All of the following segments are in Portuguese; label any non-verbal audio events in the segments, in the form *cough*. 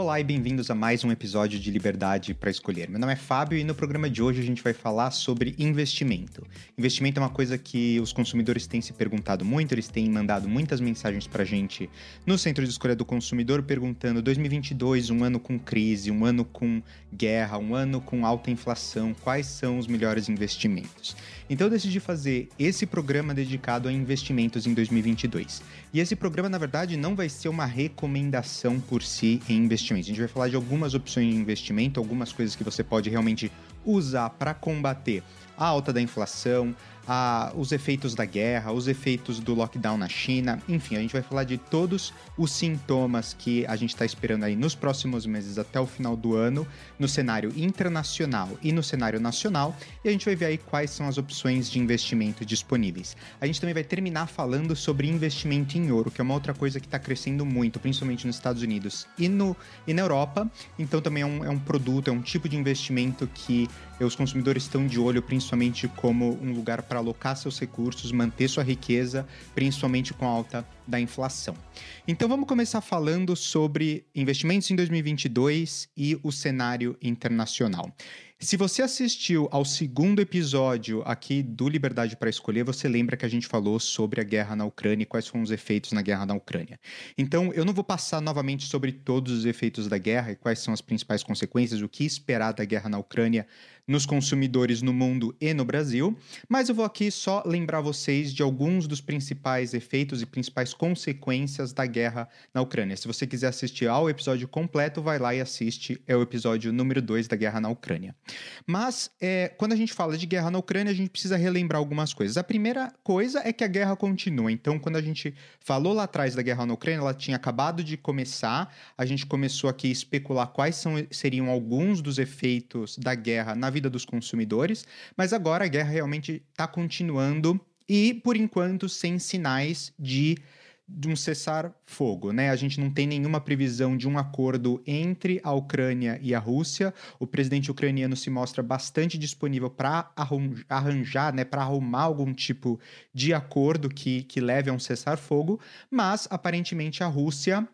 Olá e bem-vindos a mais um episódio de Liberdade para Escolher. Meu nome é Fábio e no programa de hoje a gente vai falar sobre investimento. Investimento é uma coisa que os consumidores têm se perguntado muito, eles têm mandado muitas mensagens para a gente no Centro de Escolha do Consumidor perguntando 2022, um ano com crise, um ano com guerra, um ano com alta inflação, quais são os melhores investimentos? Então eu decidi fazer esse programa dedicado a investimentos em 2022. E esse programa, na verdade, não vai ser uma recomendação por si em investimentos. A gente vai falar de algumas opções de investimento, algumas coisas que você pode realmente usar para combater a alta da inflação, a, os efeitos da guerra, os efeitos do lockdown na China, enfim, a gente vai falar de todos os sintomas que a gente está esperando aí nos próximos meses até o final do ano, no cenário internacional e no cenário nacional, e a gente vai ver aí quais são as opções de investimento disponíveis. A gente também vai terminar falando sobre investimento em ouro, que é uma outra coisa que está crescendo muito, principalmente nos Estados Unidos e, no, e na Europa, então também é um, é um produto, é um tipo de investimento que os consumidores estão de olho, principalmente como um lugar para alocar seus recursos, manter sua riqueza, principalmente com alta da inflação. Então vamos começar falando sobre investimentos em 2022 e o cenário internacional. Se você assistiu ao segundo episódio aqui do Liberdade para Escolher, você lembra que a gente falou sobre a guerra na Ucrânia e quais foram os efeitos na guerra na Ucrânia. Então, eu não vou passar novamente sobre todos os efeitos da guerra e quais são as principais consequências, o que esperar da guerra na Ucrânia nos consumidores no mundo e no Brasil, mas eu vou aqui só lembrar vocês de alguns dos principais efeitos e principais consequências da guerra na Ucrânia. Se você quiser assistir ao episódio completo, vai lá e assiste, é o episódio número 2 da guerra na Ucrânia. Mas é, quando a gente fala de guerra na Ucrânia, a gente precisa relembrar algumas coisas. A primeira coisa é que a guerra continua. Então, quando a gente falou lá atrás da guerra na Ucrânia, ela tinha acabado de começar, a gente começou aqui a especular quais são, seriam alguns dos efeitos da guerra na vida dos consumidores, mas agora a guerra realmente está continuando e, por enquanto, sem sinais de de um cessar-fogo, né? A gente não tem nenhuma previsão de um acordo entre a Ucrânia e a Rússia. O presidente ucraniano se mostra bastante disponível para arranjar, né, para arrumar algum tipo de acordo que, que leve a um cessar-fogo, mas aparentemente a Rússia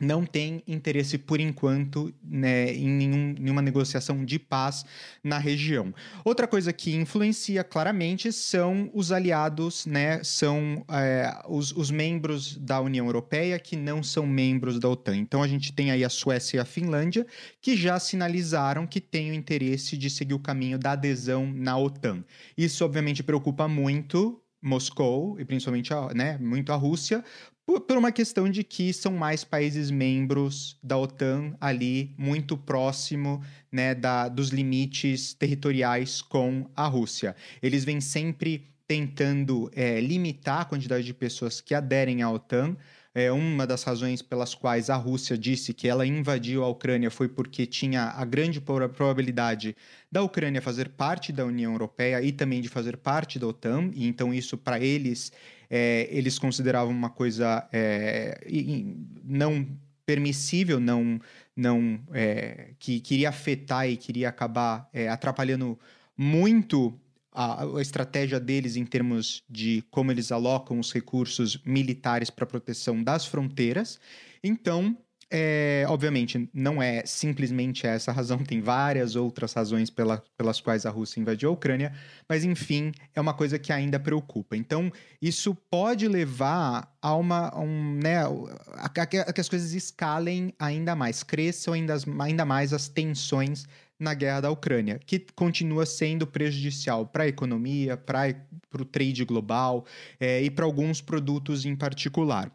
não tem interesse por enquanto né, em nenhum, nenhuma negociação de paz na região. Outra coisa que influencia claramente são os aliados, né, são é, os, os, membros da União Europeia que não são membros da OTAN. Então a gente tem aí a Suécia e a Finlândia que já sinalizaram que têm o interesse de seguir o caminho da adesão na OTAN. Isso obviamente preocupa muito Moscou e principalmente a, né, muito a Rússia, por, uma questão de que são mais países membros da OTAN ali, muito próximo né, da, dos limites territoriais com a Rússia. Eles vêm sempre tentando é, limitar a quantidade de pessoas que aderem à OTAN. É, uma das razões pelas quais a Rússia disse que ela invadiu a Ucrânia foi porque tinha a grande probabilidade da Ucrânia fazer parte da União Europeia e também de fazer parte da OTAN, e então isso para eles é, eles consideravam uma coisa é, não permissível, não, não é, que queria afetar e queria acabar é, atrapalhando muito a, a, estratégia deles em termos de como eles alocam os recursos militares para proteção das fronteiras. Então, é, obviamente, não é simplesmente essa razão, *laughs* tem várias outras razões pela, pelas quais a Rússia invadiu a Ucrânia, mas enfim, é uma coisa que ainda preocupa. Então, isso pode levar a uma. Um, né, a, a, a, que as coisas escalem ainda mais, cresçam ainda, ainda mais as tensões na guerra da Ucrânia, que continua sendo prejudicial para a economia, para o trade global é, e para alguns produtos em particular.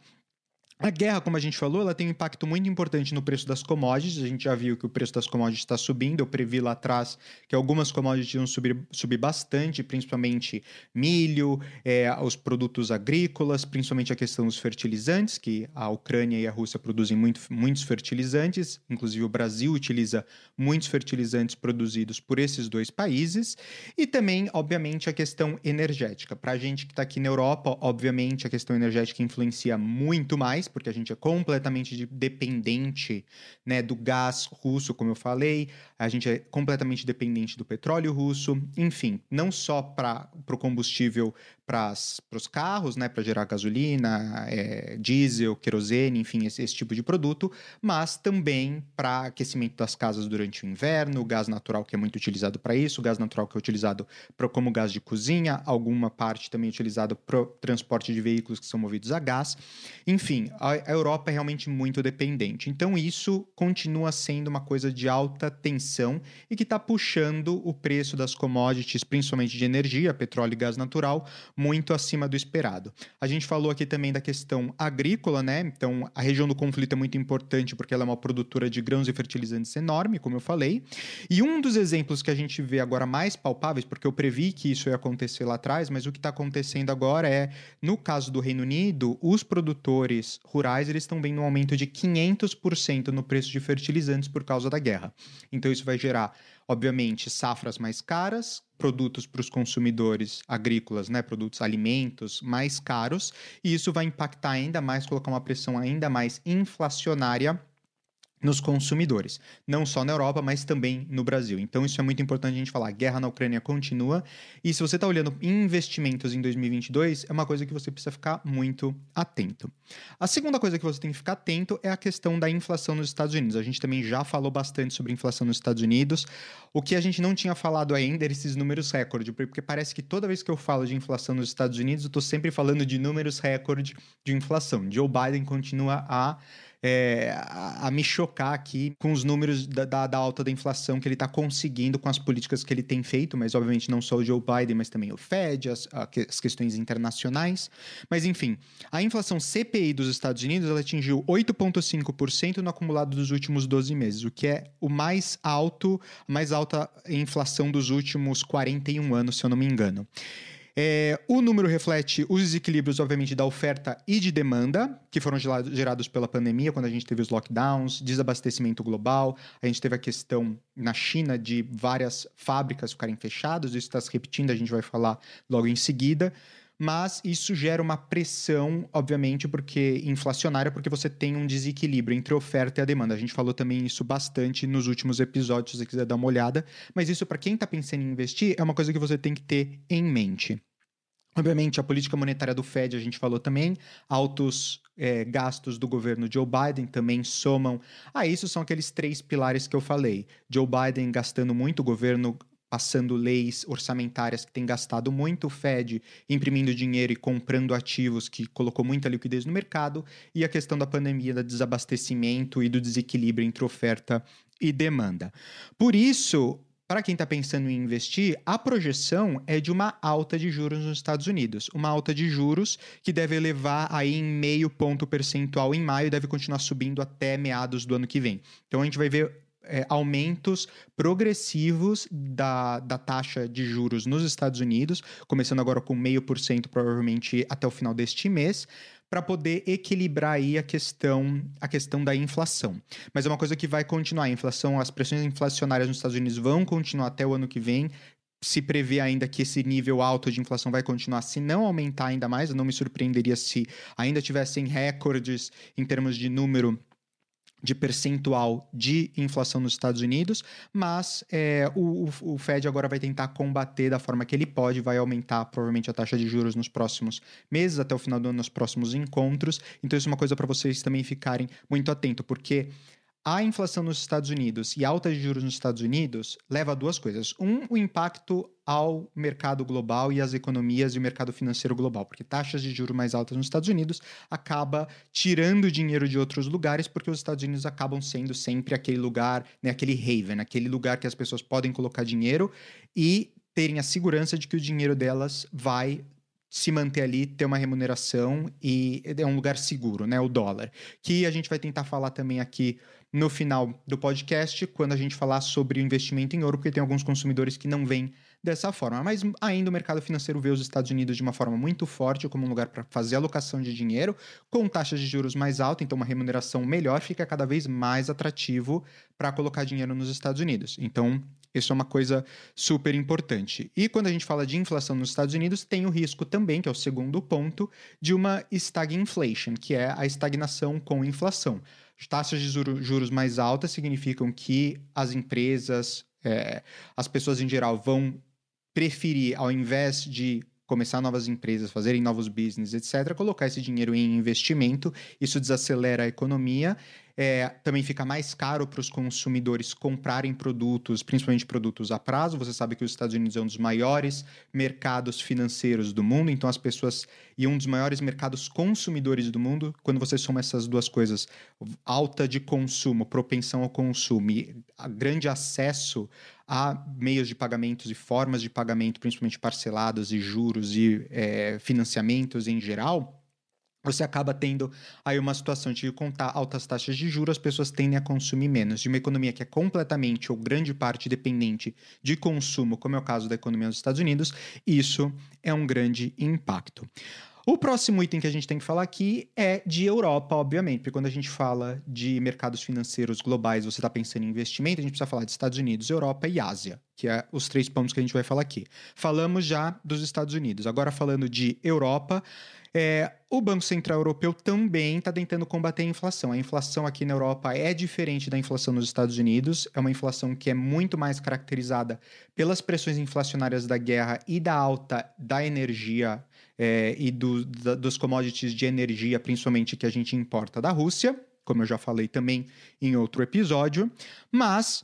A guerra, como a gente falou, ela tem um impacto muito importante no preço das commodities. A gente já viu que o preço das commodities está subindo. Eu previ lá atrás que algumas commodities iam subir, subir bastante, principalmente milho, é, os produtos agrícolas, principalmente a questão dos fertilizantes, que a Ucrânia e a Rússia produzem muito, muitos fertilizantes. Inclusive, o Brasil utiliza muitos fertilizantes produzidos por esses dois países. E também, obviamente, a questão energética. Para a gente que está aqui na Europa, obviamente, a questão energética influencia muito mais porque a gente é completamente dependente né, do gás russo, como eu falei, a gente é completamente dependente do petróleo russo, enfim, não só para o combustível para os carros, né, para gerar gasolina, é, diesel, querosene, enfim, esse, esse, tipo de produto, mas também para aquecimento das casas durante o inverno, o gás natural que é muito utilizado para isso, o gás natural que é utilizado pra, como gás de cozinha, alguma parte também utilizado para transporte de veículos que são movidos a gás. Enfim, a, a Europa é realmente muito dependente. Então isso continua sendo uma coisa de alta tensão e que está puxando o preço das commodities, principalmente de energia, petróleo e gás natural, muito acima do esperado. A gente falou aqui também da questão agrícola, né? Então, a região do conflito é muito importante porque ela é uma produtora de grãos e fertilizantes enorme, como eu falei. E um dos exemplos que a gente vê agora mais palpáveis, porque eu previ que isso ia acontecer lá atrás, mas o que está acontecendo agora é, no caso do Reino Unido, os produtores rurais eles estão vendo um aumento de 500% no preço de fertilizantes por causa da guerra. Então, isso vai gerar obviamente, safras mais caras, produtos para os consumidores agrícolas, né, produtos alimentos mais caros, e isso vai impactar ainda mais, colocar uma pressão ainda mais inflacionária nos consumidores, não só na Europa, mas também no Brasil. Então isso é muito importante a gente falar. A guerra na Ucrânia continua e se você está olhando investimentos em 2022, é uma coisa que você precisa ficar muito atento. A segunda coisa que você tem que ficar atento é a questão da inflação nos Estados Unidos. A gente também já falou bastante sobre inflação nos Estados Unidos. O que a gente não tinha falado ainda era esses números recorde, porque parece que toda vez que eu falo de inflação nos Estados Unidos, eu estou sempre falando de números recorde de inflação. Joe Biden continua a é, a, a, me chocar aqui com os números da, da, da alta da inflação que ele está conseguindo com as políticas que ele tem feito, mas obviamente não só o Joe Biden, mas também o Fed, as, as questões internacionais. Mas enfim, a inflação CPI dos Estados Unidos ela atingiu 8,5% no acumulado dos últimos 12 meses, o que é o mais alto, a mais alta inflação dos últimos 41 anos, se eu não me engano. É, o número reflete os desequilíbrios, obviamente, da oferta e de demanda, que foram gerados pela pandemia, quando a gente teve os lockdowns, desabastecimento global, a gente teve a questão na China de várias fábricas ficarem fechadas, isso está se repetindo, a gente vai falar logo em seguida mas isso gera uma pressão, obviamente, porque inflacionária, porque você tem um desequilíbrio entre oferta e a demanda. A gente falou também isso bastante nos últimos episódios, se você quiser dar uma olhada, mas isso para quem está pensando em investir é uma coisa que você tem que ter em mente. Obviamente, a política monetária do Fed, a gente falou também, altos é, gastos do governo Joe Biden também somam a isso, são aqueles três pilares que eu falei. Joe Biden gastando muito, o governo passando leis orçamentárias que têm gastado muito, o Fed imprimindo dinheiro e comprando ativos que colocou muita liquidez no mercado, e a questão da pandemia, do desabastecimento e do desequilíbrio entre oferta e demanda. Por isso, para quem está pensando em investir, a projeção é de uma alta de juros nos Estados Unidos. Uma alta de juros que deve elevar aí em meio ponto percentual em maio e deve continuar subindo até meados do ano que vem. Então a gente vai ver é, aumentos progressivos da, da taxa de juros nos Estados Unidos, começando agora com meio por cento, provavelmente até o final deste mês, para poder equilibrar aí a questão, a questão da inflação. Mas é uma coisa que vai continuar. A inflação, as pressões inflacionárias nos Estados Unidos vão continuar até o ano que vem. Se prevê ainda que esse nível alto de inflação vai continuar, se não aumentar ainda mais. Eu não me surpreenderia se ainda tivessem recordes em termos de número de percentual de inflação nos Estados Unidos, mas é, o, o, Fed agora vai tentar combater da forma que ele pode, vai aumentar provavelmente a taxa de juros nos próximos meses, até o final do ano, nos próximos encontros. Então, isso é uma coisa para vocês também ficarem muito atentos, porque a inflação nos Estados Unidos e alta de juros nos Estados Unidos leva a duas coisas. Um, o impacto ao mercado global e às economias e o mercado financeiro global, porque taxas de juros mais altas nos Estados Unidos acaba tirando dinheiro de outros lugares, porque os Estados Unidos acabam sendo sempre aquele lugar, né, aquele haven, aquele lugar que as pessoas podem colocar dinheiro e terem a segurança de que o dinheiro delas vai se manter ali, ter uma remuneração e é um lugar seguro, né? O dólar. Que a gente vai tentar falar também aqui no final do podcast, quando a gente falar sobre o investimento em ouro, porque tem alguns consumidores que não veem dessa forma. Mas ainda o mercado financeiro vê os Estados Unidos de uma forma muito forte, como um lugar para fazer alocação de dinheiro, com taxas de juros mais altas, então uma remuneração melhor, fica cada vez mais atrativo para colocar dinheiro nos Estados Unidos. Então, isso é uma coisa super importante. E quando a gente fala de inflação nos Estados Unidos, tem o risco também, que é o segundo ponto, de uma stagflation, que é a estagnação com inflação. Taxas de juros mais altas significam que as empresas, é, as pessoas em geral vão preferir, ao invés de começar novas empresas, fazerem novos business, etc., colocar esse dinheiro em investimento, isso desacelera a economia é, também fica mais caro para os consumidores comprarem produtos, principalmente produtos a prazo. Você sabe que os Estados Unidos é um dos maiores mercados financeiros do mundo, então as pessoas. e um dos maiores mercados consumidores do mundo. Quando você soma essas duas coisas, alta de consumo, propensão ao consumo e grande acesso a meios de pagamentos e formas de pagamento, principalmente parcelados e juros e é, financiamentos em geral você acaba tendo aí uma situação de contar altas taxas de juros, as pessoas tendem a consumir menos. De uma economia que é completamente ou grande parte dependente de consumo, como é o caso da economia dos Estados Unidos, isso é um grande impacto. O próximo item que a gente tem que falar aqui é de Europa, obviamente, porque quando a gente fala de mercados financeiros globais, você está pensando em investimento, a gente precisa falar de Estados Unidos, Europa e Ásia, que é os três pontos que a gente vai falar aqui. Falamos já dos Estados Unidos, agora falando de Europa, é, o Banco Central Europeu também está tentando combater a inflação. A inflação aqui na Europa é diferente da inflação nos Estados Unidos. É uma inflação que é muito mais caracterizada pelas pressões inflacionárias da guerra e da alta da energia é, e do, da, dos commodities de energia, principalmente que a gente importa da Rússia, como eu já falei também em outro episódio. Mas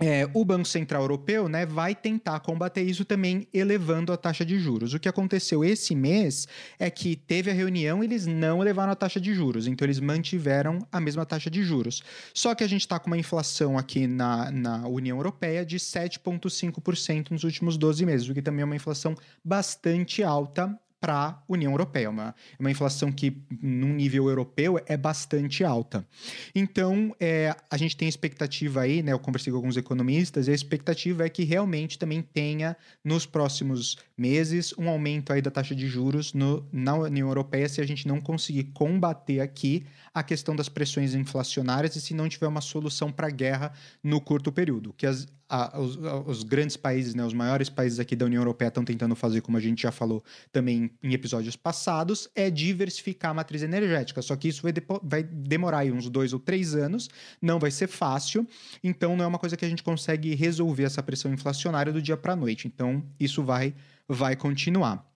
é, o Banco Central Europeu né, vai tentar combater isso também elevando a taxa de juros. O que aconteceu esse mês é que teve a reunião e eles não elevaram a taxa de juros, então eles mantiveram a mesma taxa de juros. Só que a gente está com uma inflação aqui na, na União Europeia de 7,5% nos últimos 12 meses, o que também é uma inflação bastante alta para a União Europeia. Uma, é uma inflação que, num nível europeu, é bastante alta. Então, é, a gente tem expectativa aí, né? Eu conversei com alguns economistas, e a expectativa é que realmente também tenha, nos próximos meses, um aumento aí da taxa de juros no, na União Europeia se a gente não conseguir combater aqui a questão das pressões inflacionárias e se não tiver uma solução para a guerra no curto período. Que as, a, os, os, grandes países, né, os maiores países aqui da União Europeia estão tentando fazer, como a gente já falou também em episódios passados, é diversificar a matriz energética. Só que isso vai, vai demorar aí uns dois ou três anos, não vai ser fácil, então não é uma coisa que a gente consegue resolver essa pressão inflacionária do dia para a noite. Então isso vai, vai continuar.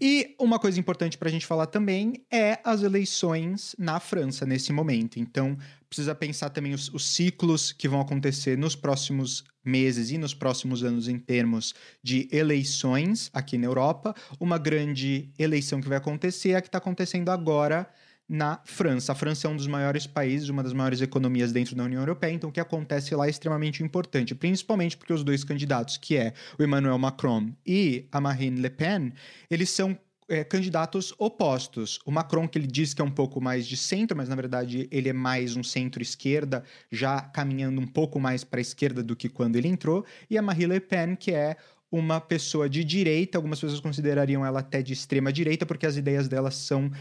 E uma coisa importante para a gente falar também é as eleições na França nesse momento. Então, precisa pensar também os, os, ciclos que vão acontecer nos próximos meses e nos próximos anos em termos de eleições aqui na Europa. Uma grande eleição que vai acontecer é a que está acontecendo agora na França. A França é um dos maiores países, uma das maiores economias dentro da União Europeia, então o que acontece lá é extremamente importante, principalmente porque os dois candidatos, que é o Emmanuel Macron e a Marine Le Pen, eles são é, candidatos opostos. O Macron, que ele diz que é um pouco mais de centro, mas na verdade ele é mais um centro-esquerda, já caminhando um pouco mais para a esquerda do que quando ele entrou, e a Marine Le Pen, que é uma pessoa de direita, algumas pessoas considerariam ela até de extrema direita, porque as ideias dela são uh,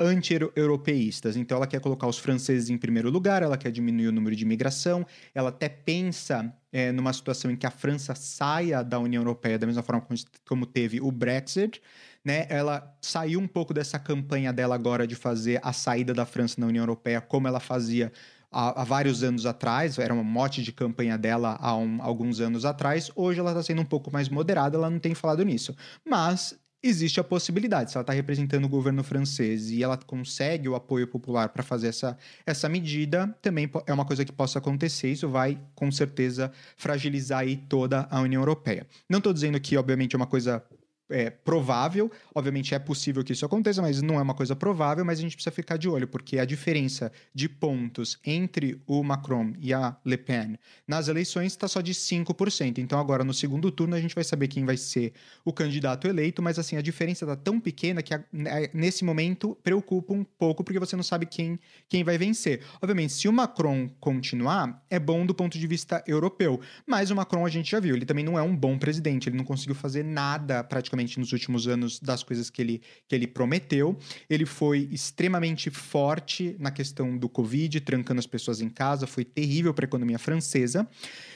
anti-europeístas. Então, ela quer colocar os franceses em primeiro lugar, ela quer diminuir o número de imigração, ela até pensa é, numa situação em que a França saia da União Europeia, da mesma forma como, como teve o Brexit. Né, ela saiu um pouco dessa campanha dela agora de fazer a saída da França na União Europeia, como ela fazia há, há, vários anos atrás, era uma mote de campanha dela há um, alguns anos atrás. Hoje ela está sendo um pouco mais moderada, ela não tem falado nisso. Mas existe a possibilidade, se ela está representando o governo francês e ela consegue o apoio popular para fazer essa, essa medida, também é uma coisa que possa acontecer. Isso vai, com certeza, fragilizar aí toda a União Europeia. Não estou dizendo que, obviamente, é uma coisa é, provável. Obviamente é possível que isso aconteça, mas não é uma coisa provável. Mas a gente precisa ficar de olho, porque a diferença de pontos entre o Macron e a Le Pen nas eleições está só de 5%. Então, agora no segundo turno, a gente vai saber quem vai ser o candidato eleito, mas assim, a diferença está tão pequena que né, nesse momento preocupa um pouco, porque você não sabe quem, quem vai vencer. Obviamente, se o Macron continuar, é bom do ponto de vista europeu. Mas o Macron a gente já viu, ele também não é um bom presidente, ele não conseguiu fazer nada praticamente praticamente nos últimos anos das coisas que ele, que ele prometeu. Ele foi extremamente forte na questão do Covid, trancando as pessoas em casa, foi terrível para a economia francesa.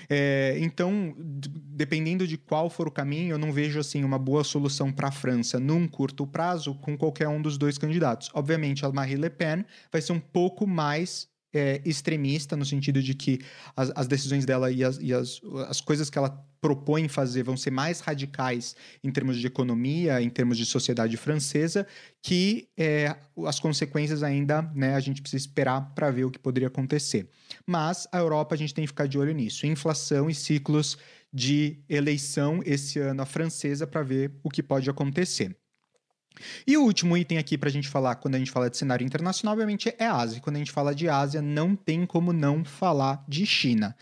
É, então, dependendo de qual for o caminho, eu não vejo assim uma boa solução para a França num curto prazo com qualquer um dos dois candidatos. Obviamente, a Marie Le Pen vai ser um pouco mais é, extremista, no sentido de que as, as decisões dela e, as, e as, as coisas que ela propõe fazer vão ser mais radicais em termos de economia, em termos de sociedade francesa, que é, as consequências ainda né, a gente precisa esperar para ver o que poderia acontecer. Mas a Europa a gente tem que ficar de olho nisso. Inflação e ciclos de eleição esse ano a francesa para ver o que pode acontecer. E o último item aqui para a gente falar, quando a gente fala de cenário internacional, obviamente é Ásia. Quando a gente fala de Ásia, não tem como não falar de China.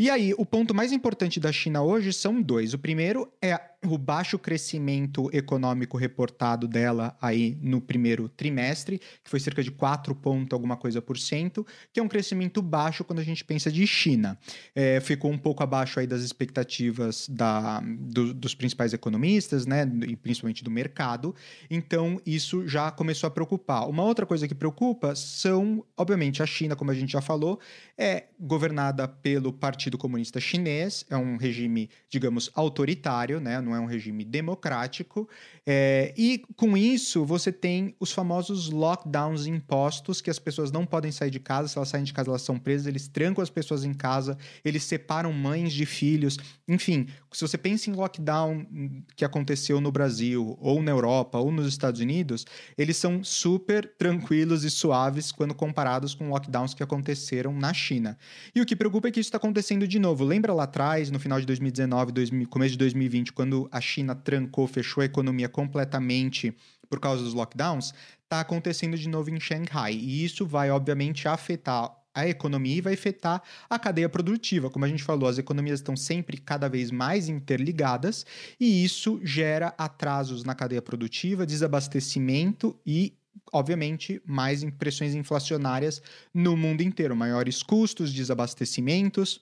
E aí, o ponto mais importante da China hoje são dois. O primeiro é o baixo crescimento econômico reportado dela aí no primeiro trimestre, que foi cerca de 4 ponto alguma coisa por cento, que é um crescimento baixo quando a gente pensa de China. É, ficou um pouco abaixo aí das expectativas da, do, dos principais economistas, né, e principalmente do mercado. Então, isso já começou a preocupar. Uma outra coisa que preocupa são, obviamente, a China, como a gente já falou, é governada pelo Partido Comunista Chinês, é um regime, digamos, autoritário, né, não é um regime democrático. É, e com isso, você tem os famosos lockdowns impostos, que as pessoas não podem sair de casa, se elas saem de casa, elas são presas, eles trancam as pessoas em casa, eles separam mães de filhos. Enfim, se você pensa em lockdown que aconteceu no Brasil, ou na Europa, ou nos Estados Unidos, eles são super tranquilos e suaves quando comparados com lockdowns que aconteceram na China. E o que preocupa é que isso está acontecendo de novo. Lembra lá atrás, no final de 2019, 2000, começo de 2020, quando a China trancou, fechou a economia completamente por causa dos lockdowns, está acontecendo de novo em Shanghai. E isso vai, obviamente, afetar a economia e vai afetar a cadeia produtiva. Como a gente falou, as economias estão sempre cada vez mais interligadas e isso gera atrasos na cadeia produtiva, desabastecimento e obviamente, mais pressões inflacionárias no mundo inteiro, maiores custos, desabastecimentos.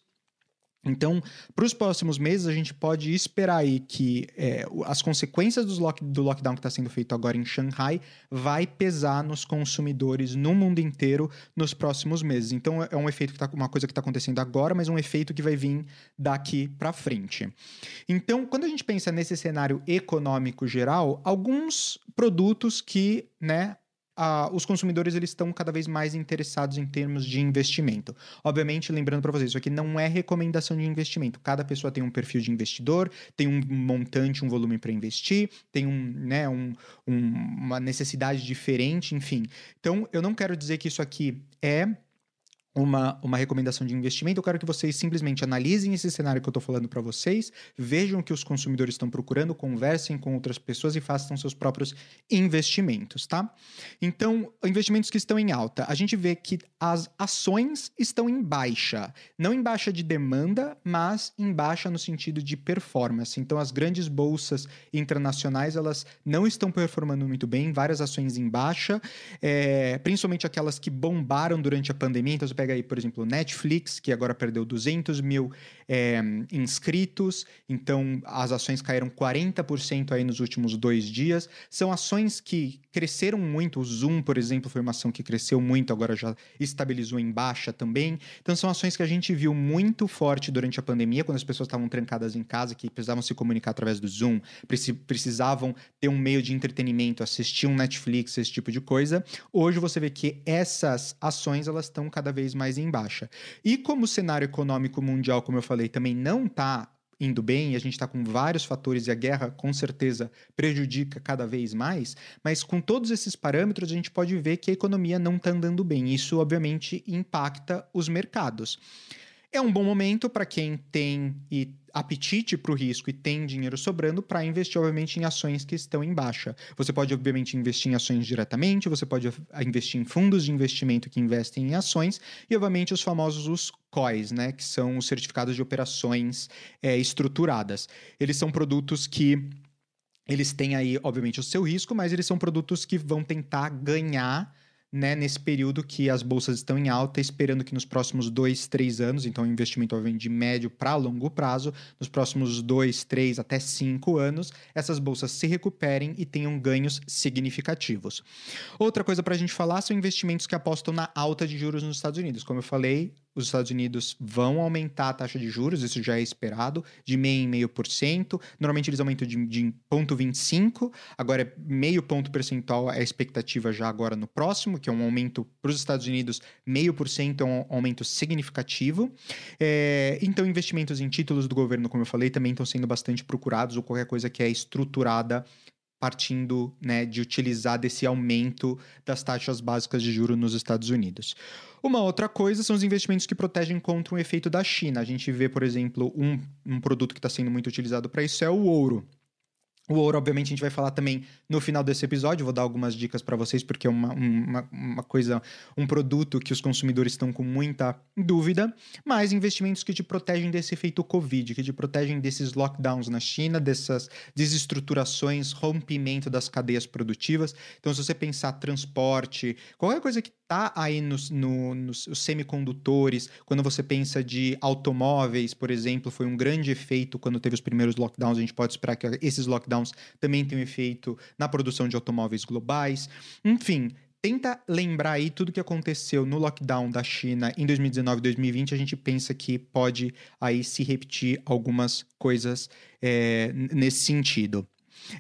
Então, para os próximos meses, a gente pode esperar aí que é, as consequências lock, do lockdown que está sendo feito agora em Shanghai vai pesar nos consumidores no mundo inteiro nos próximos meses. Então, é um efeito que tá, uma coisa que está acontecendo agora, mas um efeito que vai vir daqui para frente. Então, quando a gente pensa nesse cenário econômico geral, alguns produtos que, né, os consumidores eles estão cada vez mais interessados em termos de investimento. Obviamente, lembrando para vocês, isso aqui não é recomendação de investimento. Cada pessoa tem um perfil de investidor, tem um montante, um volume para investir, tem um, né, um, um, uma necessidade diferente, enfim. Então, eu não quero dizer que isso aqui é uma, uma recomendação de investimento, eu quero que vocês simplesmente analisem esse cenário que eu estou falando para vocês, vejam o que os consumidores estão procurando, conversem com outras pessoas e façam seus próprios investimentos, tá? Então, investimentos que estão em alta, a gente vê que as ações estão em baixa, não em baixa de demanda, mas em baixa no sentido de performance. Então, as grandes bolsas internacionais elas não estão performando muito bem, várias ações em baixa, é, principalmente aquelas que bombaram durante a pandemia. Então, você pega pega aí, por exemplo, Netflix, que agora perdeu 200 mil é, inscritos, então as ações caíram 40% aí nos últimos dois dias. São ações que cresceram muito. O Zoom, por exemplo, foi uma ação que cresceu muito, agora já estabilizou em baixa também. Então são ações que a gente viu muito forte durante a pandemia, quando as pessoas estavam trancadas em casa, que precisavam se comunicar através do Zoom, precisavam ter um meio de entretenimento, assistir um Netflix, esse tipo de coisa. Hoje você vê que essas ações elas estão cada vez mais em baixa. E como o cenário econômico mundial, como eu falei, também não está indo bem, a gente está com vários fatores, e a guerra com certeza prejudica cada vez mais, mas com todos esses parâmetros a gente pode ver que a economia não está andando bem. Isso, obviamente, impacta os mercados. É um bom momento para quem tem e apetite para o risco e tem dinheiro sobrando para investir, obviamente, em ações que estão em baixa. Você pode, obviamente, investir em ações diretamente, você pode investir em fundos de investimento que investem em ações e, obviamente, os famosos os COIs, né, que são os certificados de operações é, estruturadas. Eles são produtos que eles têm aí, obviamente, o seu risco, mas eles são produtos que vão tentar ganhar né, nesse período que as bolsas estão em alta, esperando que nos próximos dois, três anos, então um investimento obviamente de médio para longo prazo, nos próximos dois, três até cinco anos, essas bolsas se recuperem e tenham ganhos significativos. Outra coisa para a gente falar são investimentos que apostam na alta de juros nos Estados Unidos. Como eu falei, os Estados Unidos vão aumentar a taxa de juros, isso já é esperado, de meio em meio por cento. Normalmente eles aumentam de, de 0,25, agora é meio ponto percentual é a expectativa já agora no próximo, que é um aumento para os Estados Unidos, meio por cento é um aumento significativo. É, então, investimentos em títulos do governo, como eu falei, também estão sendo bastante procurados, ou qualquer coisa que é estruturada partindo né, de utilizar desse aumento das taxas básicas de juros nos Estados Unidos. Uma outra coisa são os investimentos que protegem contra um efeito da China. A gente vê, por exemplo, um, um produto que está sendo muito utilizado para isso é o ouro. O ouro, obviamente, a gente vai falar também no final desse episódio. Vou dar algumas dicas para vocês, porque é uma, uma, uma, coisa, um produto que os consumidores estão com muita dúvida. Mas investimentos que te protegem desse efeito Covid, que te protegem desses lockdowns na China, dessas desestruturações, rompimento das cadeias produtivas. Então, se você pensar transporte, qualquer coisa que tá aí nos, no, nos semicondutores, quando você pensa de automóveis, por exemplo, foi um grande efeito quando teve os primeiros lockdowns. A gente pode esperar que esses lockdowns também tenham efeito na produção de automóveis globais. Enfim, tenta lembrar aí tudo que aconteceu no lockdown da China em 2019 e 2020, a gente pensa que pode aí se repetir algumas coisas é, nesse sentido.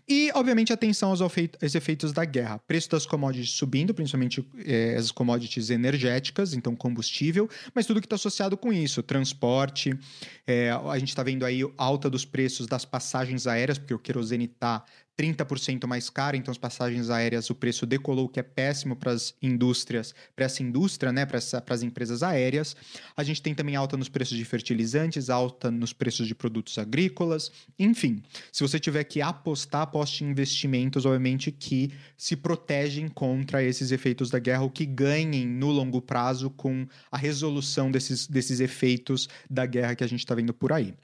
E, obviamente, atenção aos, aos efeitos da guerra. Preço das commodities subindo, principalmente é, as commodities energéticas, então combustível, mas tudo que está associado com isso, transporte. É, a gente está vendo aí alta dos preços das passagens aéreas, porque o querosene está 30% mais caro, então as passagens aéreas, o preço decolou, o que é péssimo para as indústrias, para essa indústria, né, para as empresas aéreas. A gente tem também alta nos preços de fertilizantes, alta nos preços de produtos agrícolas, enfim. Se você tiver que apostar, aposte em investimentos, obviamente, que se protegem contra esses efeitos da guerra ou que ganhem no longo prazo com a resolução desses, desses efeitos da guerra que a gente está vendo por aí.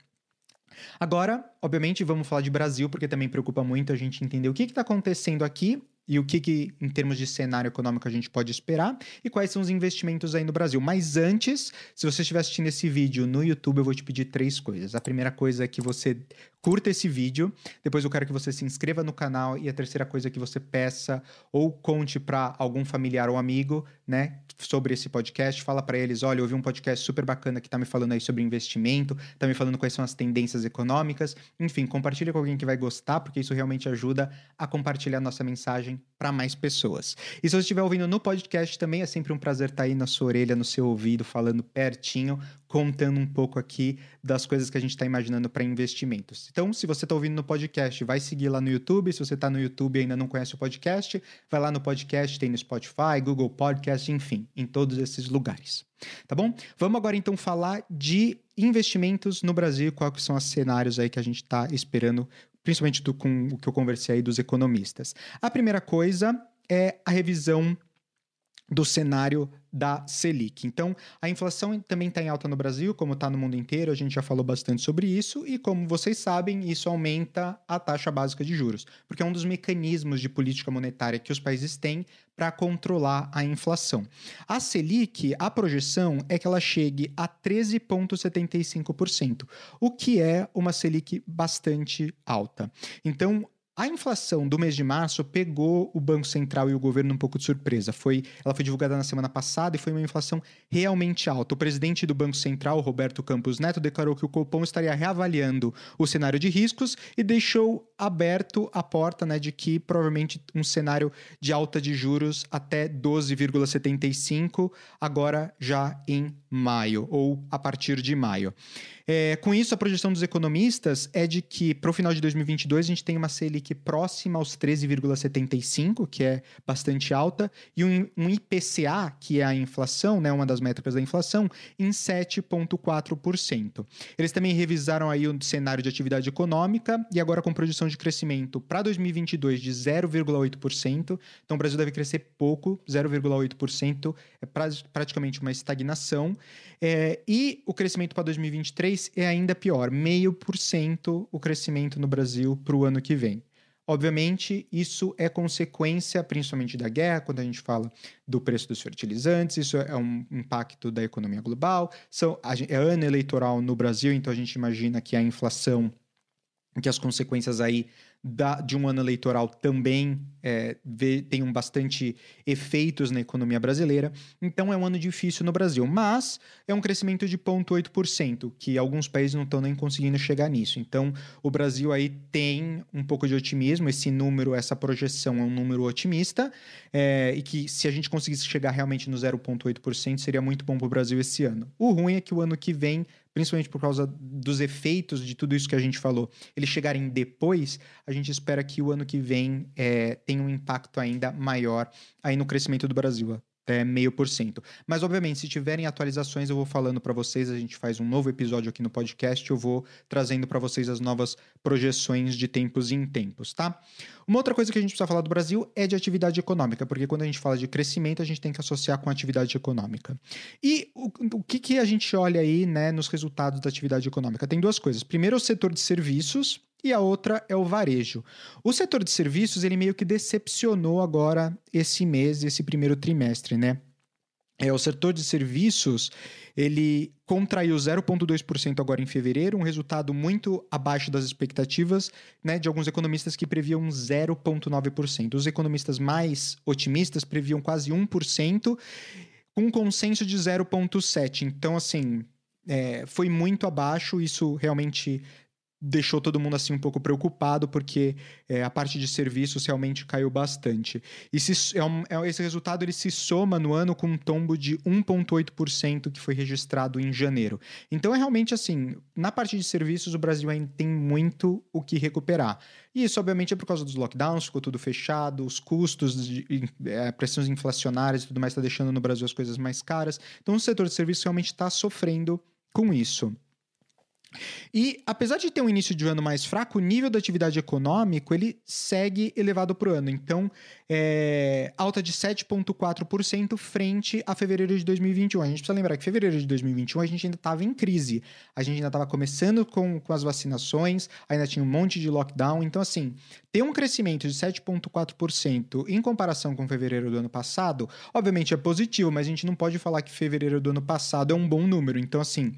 Agora, obviamente, vamos falar de Brasil, porque também preocupa muito a gente entender o que está acontecendo aqui e o que, que, em termos de cenário econômico, a gente pode esperar e quais são os investimentos aí no Brasil. Mas antes, se você estiver assistindo esse vídeo no YouTube, eu vou te pedir três coisas. A primeira coisa é que você curta esse vídeo, depois eu quero que você se inscreva no canal e a terceira coisa é que você peça ou conte para algum familiar ou amigo, né, sobre esse podcast, fala para eles, olha, eu ouvi um podcast super bacana que tá me falando aí sobre investimento, tá me falando quais são as tendências econômicas, enfim, compartilha com alguém que vai gostar, porque isso realmente ajuda a compartilhar nossa mensagem para mais pessoas. E se você estiver ouvindo no podcast também, é sempre um prazer estar tá aí na sua orelha, no seu ouvido, falando pertinho, contando um pouco aqui das coisas que a gente está imaginando para investimentos. Então, se você está ouvindo no podcast, vai seguir lá no YouTube. Se você está no YouTube e ainda não conhece o podcast, vai lá no podcast, tem no Spotify, Google Podcast, enfim, em todos esses lugares. Tá bom? Vamos agora então falar de investimentos no Brasil, quais são os cenários aí que a gente está esperando principalmente do, com o que eu conversei aí dos economistas. A primeira coisa é a revisão do cenário da Selic. Então, a inflação também está em alta no Brasil, como está no mundo inteiro, a gente já falou bastante sobre isso, e como vocês sabem, isso aumenta a taxa básica de juros, porque é um dos mecanismos de política monetária que os países têm para controlar a inflação. A Selic, a projeção é que ela chegue a 13,75%, o que é uma Selic bastante alta. Então, a inflação do mês de março pegou o Banco Central e o governo um pouco de surpresa. Foi, ela foi divulgada na semana passada e foi uma inflação realmente alta. O presidente do Banco Central, Roberto Campos Neto, declarou que o Copom estaria reavaliando o cenário de riscos e deixou aberto a porta né, de que provavelmente um cenário de alta de juros até 12,75 agora já em maio ou a partir de maio. É, com isso, a projeção dos economistas é de que para o final de 2022 a gente tem uma Selic próxima aos 13,75, que é bastante alta, e um, um, IPCA, que é a inflação, né, uma das métricas da inflação, em 7,4%. Eles também revisaram aí o cenário de atividade econômica e agora com projeção de crescimento para 2022 de 0,8%. Então o Brasil deve crescer pouco, 0,8%, é pra, praticamente uma estagnação. É, e o crescimento para 2023 é ainda pior, meio por cento o crescimento no Brasil para o ano que vem. Obviamente, isso é consequência principalmente da guerra, quando a gente fala do preço dos fertilizantes, isso é um impacto da economia global. São, é ano eleitoral no Brasil, então a gente imagina que a inflação, que as consequências aí da, de um ano eleitoral também é, vê, tem um bastante efeitos na economia brasileira. Então é um ano difícil no Brasil, mas é um crescimento de 0,8%, que alguns países não estão nem conseguindo chegar nisso. Então o Brasil aí tem um pouco de otimismo, esse número, essa projeção é um número otimista, é, e que se a gente conseguisse chegar realmente no 0,8%, seria muito bom para o Brasil esse ano. O ruim é que o ano que vem principalmente por causa dos efeitos de tudo isso que a gente falou, eles chegarem depois, a gente espera que o ano que vem é, tenha um impacto ainda maior aí no crescimento do Brasil até meio por cento. Mas, obviamente, se tiverem atualizações, eu vou falando para vocês. A gente faz um novo episódio aqui no podcast. Eu vou trazendo para vocês as novas projeções de tempos em tempos, tá? Uma outra coisa que a gente precisa falar do Brasil é de atividade econômica, porque quando a gente fala de crescimento, a gente tem que associar com atividade econômica. E o, o que, que a gente olha aí, né, nos resultados da atividade econômica? Tem duas coisas. Primeiro, o setor de serviços e a outra é o varejo. O setor de serviços, ele meio que decepcionou agora esse mês, esse primeiro trimestre, né? É, o setor de serviços, ele contraiu 0,2% agora em fevereiro, um resultado muito abaixo das expectativas né, de alguns economistas que previam 0,9%. Os economistas mais otimistas previam quase 1%, com um consenso de 0,7%. Então, assim, é, foi muito abaixo, isso realmente deixou todo mundo assim um pouco preocupado porque é, a parte de serviços realmente caiu bastante. E se, é um, é, esse resultado ele se soma no ano com um tombo de 1,8% que foi registrado em janeiro. Então é realmente assim, na parte de serviços o Brasil ainda tem muito o que recuperar. E isso obviamente é por causa dos lockdowns, ficou tudo fechado, os custos, de, é, pressões inflacionárias e tudo mais está deixando no Brasil as coisas mais caras. Então o setor de serviços realmente está sofrendo com isso. E apesar de ter um início de ano mais fraco, o nível da atividade econômica ele segue elevado para o ano. Então, é, alta de 7,4% frente a fevereiro de 2021. A gente precisa lembrar que fevereiro de 2021 a gente ainda estava em crise. A gente ainda estava começando com, com as vacinações, ainda tinha um monte de lockdown. Então, assim, ter um crescimento de 7,4% em comparação com fevereiro do ano passado, obviamente é positivo, mas a gente não pode falar que fevereiro do ano passado é um bom número. Então, assim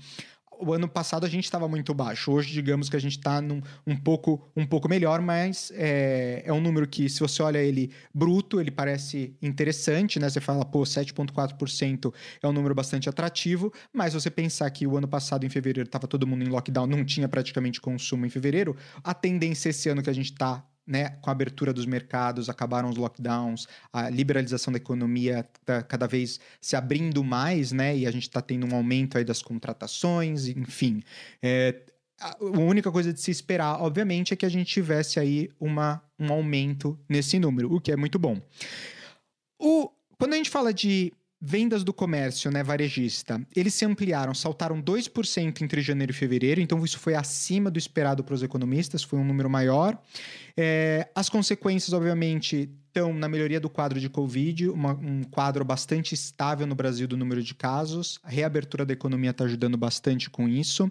o ano passado a gente estava muito baixo. Hoje, digamos que a gente está um pouco, um pouco melhor, mas é, é um número que, se você olha ele bruto, ele parece interessante, né? Você fala, pô, 7,4% é um número bastante atrativo, mas você pensar que o ano passado, em fevereiro, estava todo mundo em lockdown, não tinha praticamente consumo em fevereiro, a tendência esse ano que a gente está né, com a abertura dos mercados, acabaram os lockdowns, a liberalização da economia está cada vez se abrindo mais, né, e a gente está tendo um aumento aí das contratações, enfim. É, a única coisa de se esperar, obviamente, é que a gente tivesse aí uma, um aumento nesse número, o que é muito bom. O, quando a gente fala de Vendas do comércio, né, varejista, eles se ampliaram, saltaram 2% entre janeiro e fevereiro, então isso foi acima do esperado para os economistas, foi um número maior. É, as consequências, obviamente, estão na melhoria do quadro de Covid, uma, um quadro bastante estável no Brasil do número de casos, a reabertura da economia está ajudando bastante com isso.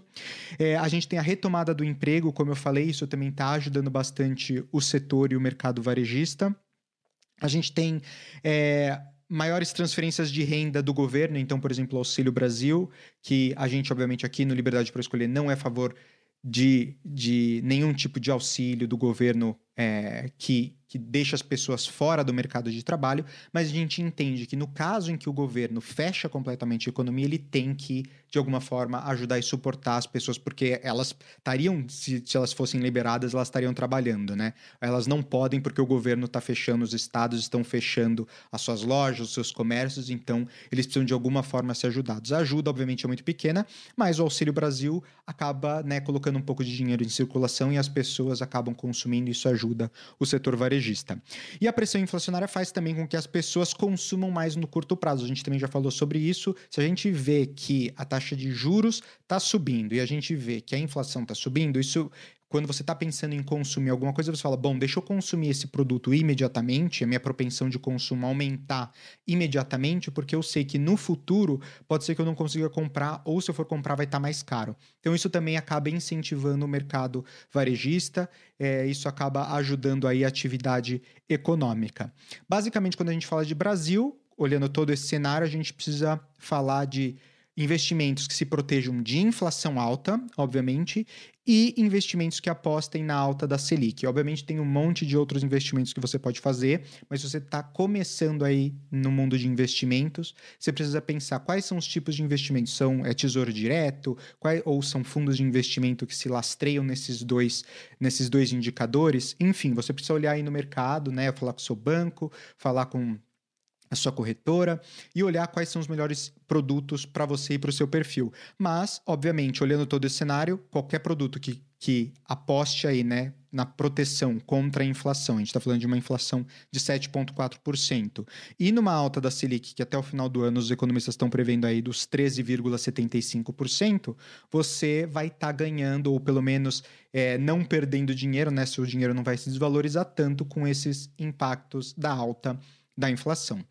É, a gente tem a retomada do emprego, como eu falei, isso também está ajudando bastante o setor e o mercado varejista. A gente tem. É, maiores transferências de renda do governo, então, por exemplo, o Auxílio Brasil, que a gente, obviamente, aqui no Liberdade para Escolher não é a favor de, de nenhum tipo de auxílio do governo é, que, que deixa as pessoas fora do mercado de trabalho, mas a gente entende que no caso em que o governo fecha completamente a economia, ele tem que, de alguma forma, ajudar e suportar as pessoas, porque elas estariam, se, se elas fossem liberadas, elas estariam trabalhando, né? Elas não podem porque o governo está fechando, os estados estão fechando as suas lojas, os seus comércios, então eles precisam de alguma forma ser ajudados. A ajuda, obviamente, é muito pequena, mas o Auxílio Brasil acaba né, colocando um pouco de dinheiro em circulação e as pessoas acabam consumindo, isso ajuda o setor varejista. E a pressão inflacionária faz também com que as pessoas consumam mais no curto prazo. A gente também já falou sobre isso. Se a gente vê que a taxa de juros está subindo e a gente vê que a inflação está subindo, isso quando você está pensando em consumir alguma coisa, você fala: bom, deixa eu consumir esse produto imediatamente, a minha propensão de consumo aumentar imediatamente, porque eu sei que no futuro pode ser que eu não consiga comprar, ou se eu for comprar, vai estar tá mais caro. Então, isso também acaba incentivando o mercado varejista, é, isso acaba ajudando aí a atividade econômica. Basicamente, quando a gente fala de Brasil, olhando todo esse cenário, a gente precisa falar de investimentos que se protejam de inflação alta, obviamente, e investimentos que apostem na alta da Selic. Obviamente tem um monte de outros investimentos que você pode fazer, mas se você está começando aí no mundo de investimentos, você precisa pensar quais são os tipos de investimentos. São é tesouro direto, ou são fundos de investimento que se lastreiam nesses dois, nesses dois indicadores. Enfim, você precisa olhar aí no mercado, né? Falar com o seu banco, falar com a sua corretora e olhar quais são os melhores produtos para você e para o seu perfil. Mas, obviamente, olhando todo esse cenário, qualquer produto que, que aposte aí, né, na proteção contra a inflação, a gente está falando de uma inflação de 7,4%, e numa alta da Selic, que até o final do ano os economistas estão prevendo aí dos 13,75%, você vai estar tá ganhando, ou pelo menos é, não perdendo dinheiro, né? Seu dinheiro não vai se desvalorizar tanto com esses impactos da alta da inflação.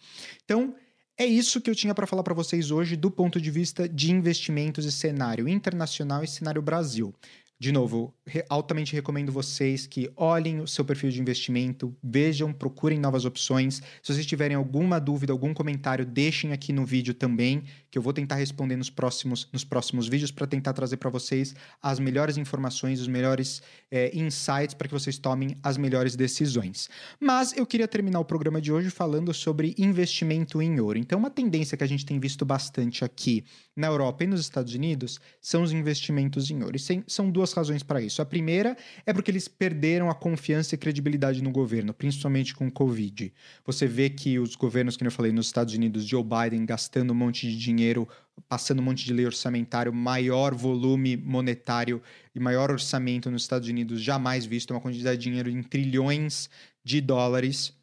Então, é isso que eu tinha para falar para vocês hoje do ponto de vista de investimentos e cenário internacional e cenário Brasil. De novo, altamente recomendo vocês que olhem o seu perfil de investimento, vejam, procurem novas opções. Se vocês tiverem alguma dúvida, algum comentário, deixem aqui no vídeo também, que eu vou tentar responder nos próximos, nos próximos vídeos para tentar trazer para vocês as melhores informações, os melhores é, insights para que vocês tomem as melhores decisões. Mas eu queria terminar o programa de hoje falando sobre investimento em ouro. Então, uma tendência que a gente tem visto bastante aqui na Europa e nos Estados Unidos são os investimentos em ouro. E são duas razões para isso. A primeira é porque eles perderam a confiança e credibilidade no governo, principalmente com o Covid. Você vê que os governos, que eu falei, nos Estados Unidos, Joe Biden gastando um monte de dinheiro passando um monte de lei orçamentário, maior volume monetário e maior orçamento nos Estados Unidos jamais visto, uma quantidade de dinheiro em trilhões de dólares.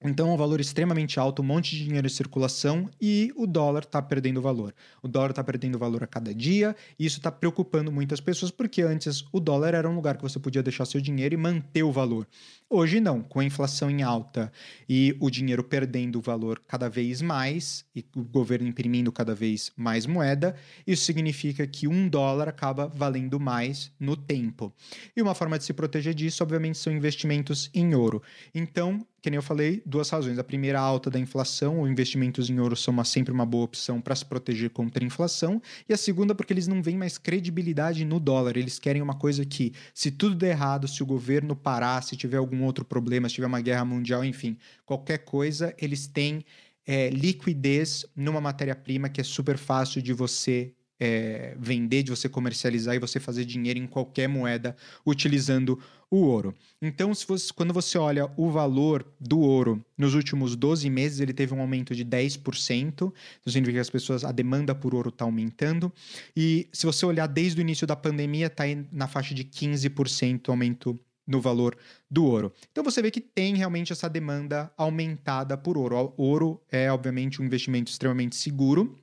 Então um valor extremamente alto, um monte de dinheiro em circulação e o dólar está perdendo valor. O dólar está perdendo valor a cada dia e isso está preocupando muitas pessoas porque antes o dólar era um lugar que você podia deixar seu dinheiro e manter o valor. Hoje não, com a inflação em alta e o dinheiro perdendo valor cada vez mais e o governo imprimindo cada vez mais moeda, isso significa que um dólar acaba valendo mais no tempo. E uma forma de se proteger disso, obviamente, são investimentos em ouro. Então, que nem eu falei, duas razões. A primeira, a alta da inflação, ou investimentos em ouro são uma, sempre uma boa opção para se proteger contra a inflação. E a segunda, porque eles não veem mais credibilidade no dólar. Eles querem uma coisa que, se tudo der errado, se o governo parar, se tiver algum outro problema, se tiver uma guerra mundial, enfim, qualquer coisa, eles têm é, liquidez numa matéria-prima que é super fácil de você é, vender, de você comercializar e você fazer dinheiro em qualquer moeda utilizando o ouro. Então, se você, quando você olha o valor do ouro nos últimos 12 meses, ele teve um aumento de 10%. Isso significa que as pessoas, a demanda por ouro está aumentando. E se você olhar desde o início da pandemia, está na faixa de 15% aumento no valor do ouro. Então você vê que tem realmente essa demanda aumentada por ouro. O ouro é, obviamente, um investimento extremamente seguro